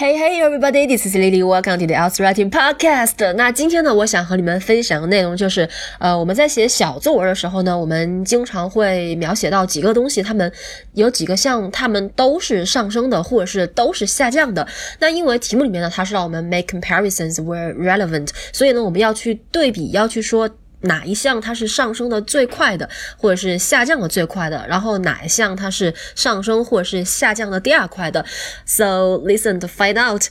Hey hey everybody, this is Lily. Welcome to the Outs Writing Podcast. 那今天呢，我想和你们分享的内容就是，呃，我们在写小作文的时候呢，我们经常会描写到几个东西，它们有几个项，它们都是上升的，或者是都是下降的。那因为题目里面呢，它是让我们 make comparisons where relevant，所以呢，我们要去对比，要去说。哪一项它是上升的最快的，或者是下降的最快的？然后哪一项它是上升或者是下降的第二快的？So listen to find out。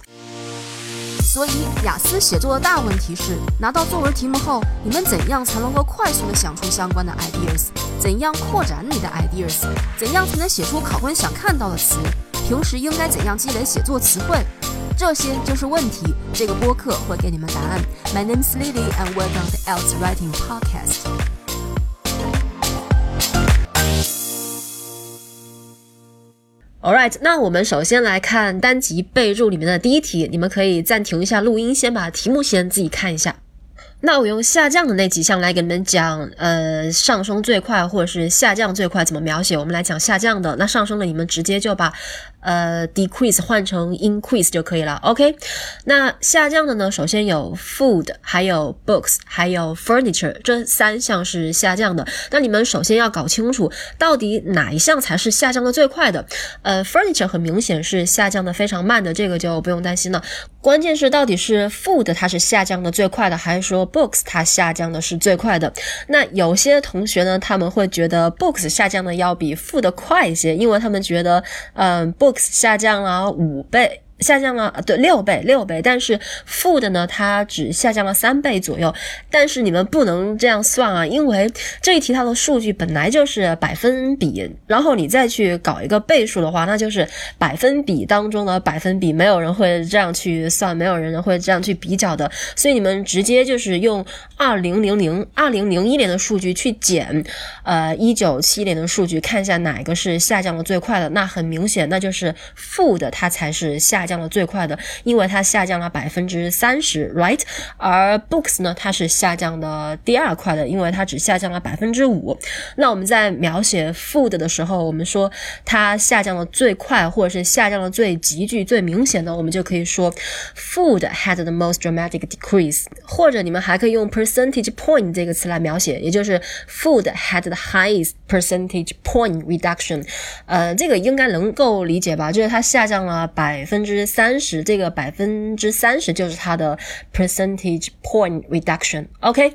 所以雅思写作的大问题是，拿到作文题目后，你们怎样才能够快速的想出相关的 ideas？怎样扩展你的 ideas？怎样才能写出考官想看到的词？平时应该怎样积累写作词汇？这些就是问题。这个播客会给你们答案。My name is Lily and welcome to Else Writing Podcast. Alright，那我们首先来看单集备注里面的第一题，你们可以暂停一下录音，先把题目先自己看一下。那我用下降的那几项来给你们讲，呃，上升最快或者是下降最快怎么描写？我们来讲下降的，那上升的你们直接就把呃 decrease 换成 increase 就可以了。OK，那下降的呢，首先有 food，还有 books，还有 furniture，这三项是下降的。那你们首先要搞清楚，到底哪一项才是下降的最快的？呃，furniture 很明显是下降的非常慢的，这个就不用担心了。关键是到底是 food 它是下降的最快的，还是说 books 它下降的是最快的？那有些同学呢，他们会觉得 books 下降的要比 food 快一些，因为他们觉得，嗯 book，books 下降了五倍。下降了，对，六倍，六倍。但是负的呢，它只下降了三倍左右。但是你们不能这样算啊，因为这一题它的数据本来就是百分比，然后你再去搞一个倍数的话，那就是百分比当中的百分比，没有人会这样去算，没有人会这样去比较的。所以你们直接就是用二零零零二零零一年的数据去减，呃，一九七年的数据，看一下哪个是下降的最快的。那很明显，那就是负的，它才是下。降的最快的，因为它下降了百分之三十，right？而 books 呢，它是下降的第二快的，因为它只下降了百分之五。那我们在描写 food 的时候，我们说它下降的最快，或者是下降的最急剧、最明显的，我们就可以说 food had the most dramatic decrease。或者你们还可以用 percentage point 这个词来描写，也就是 food had the highest percentage point reduction。呃，这个应该能够理解吧？就是它下降了百分之。三十，这个百分之三十就是它的 percentage point reduction。OK，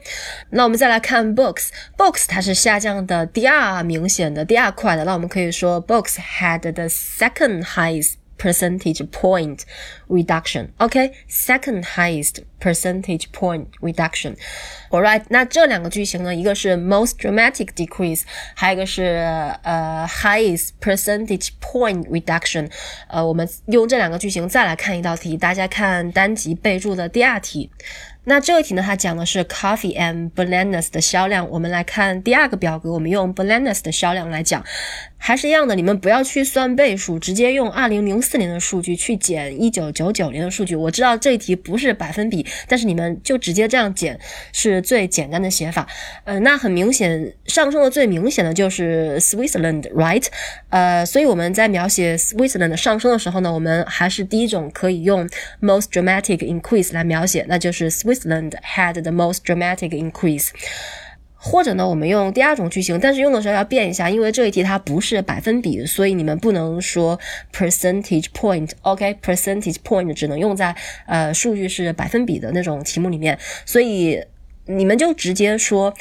那我们再来看 books，books 它是下降的第二明显的第二快的，那我们可以说 books had the second highest。percentage point reduction. Okay, second highest percentage point reduction. Alright，那这两个句型呢，一个是 most dramatic decrease，还有一个是呃 highest percentage point reduction。呃，我们用这两个句型再来看一道题，大家看单集备注的第二题。那这个题呢，它讲的是 coffee and bananas 的销量。我们来看第二个表格，我们用 bananas 的销量来讲， 还是一样的，你们不要去算倍数，直接用二零零四年的数据去减一九九九年的数据。我知道这一题不是百分比，但是你们就直接这样减是最简单的写法。呃，那很明显上升的最明显的就是 Switzerland，right？呃，所以我们在描写 Switzerland 上升的时候呢，我们还是第一种可以用 most dramatic increase 来描写，那就是 Switzerland had the most dramatic increase。或者呢，我们用第二种句型，但是用的时候要变一下，因为这一题它不是百分比，所以你们不能说 percentage point。OK，percentage point 只能用在呃数据是百分比的那种题目里面，所以你们就直接说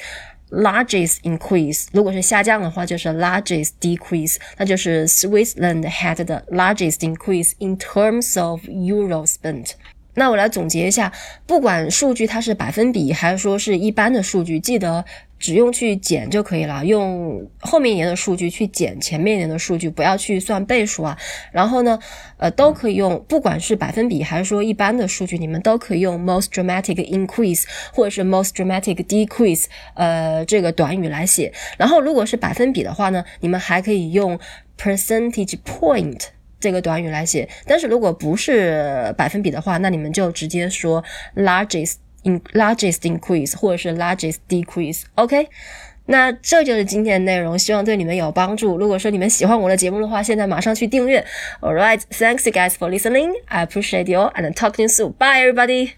largest increase。如果是下降的话，就是 largest decrease，那就是 Switzerland had the largest increase in terms of euro spent。那我来总结一下，不管数据它是百分比还是说是一般的数据，记得只用去减就可以了，用后面一年的数据去减前面一年的数据，不要去算倍数啊。然后呢，呃，都可以用，不管是百分比还是说一般的数据，你们都可以用 most dramatic increase 或者是 most dramatic decrease，呃，这个短语来写。然后如果是百分比的话呢，你们还可以用 percentage point。这个短语来写，但是如果不是百分比的话，那你们就直接说 largest in largest increase 或者是 largest decrease。OK，那这就是今天的内容，希望对你们有帮助。如果说你们喜欢我的节目的话，现在马上去订阅。All right, thanks you guys for listening. I appreciate you and talk to you soon. Bye, everybody.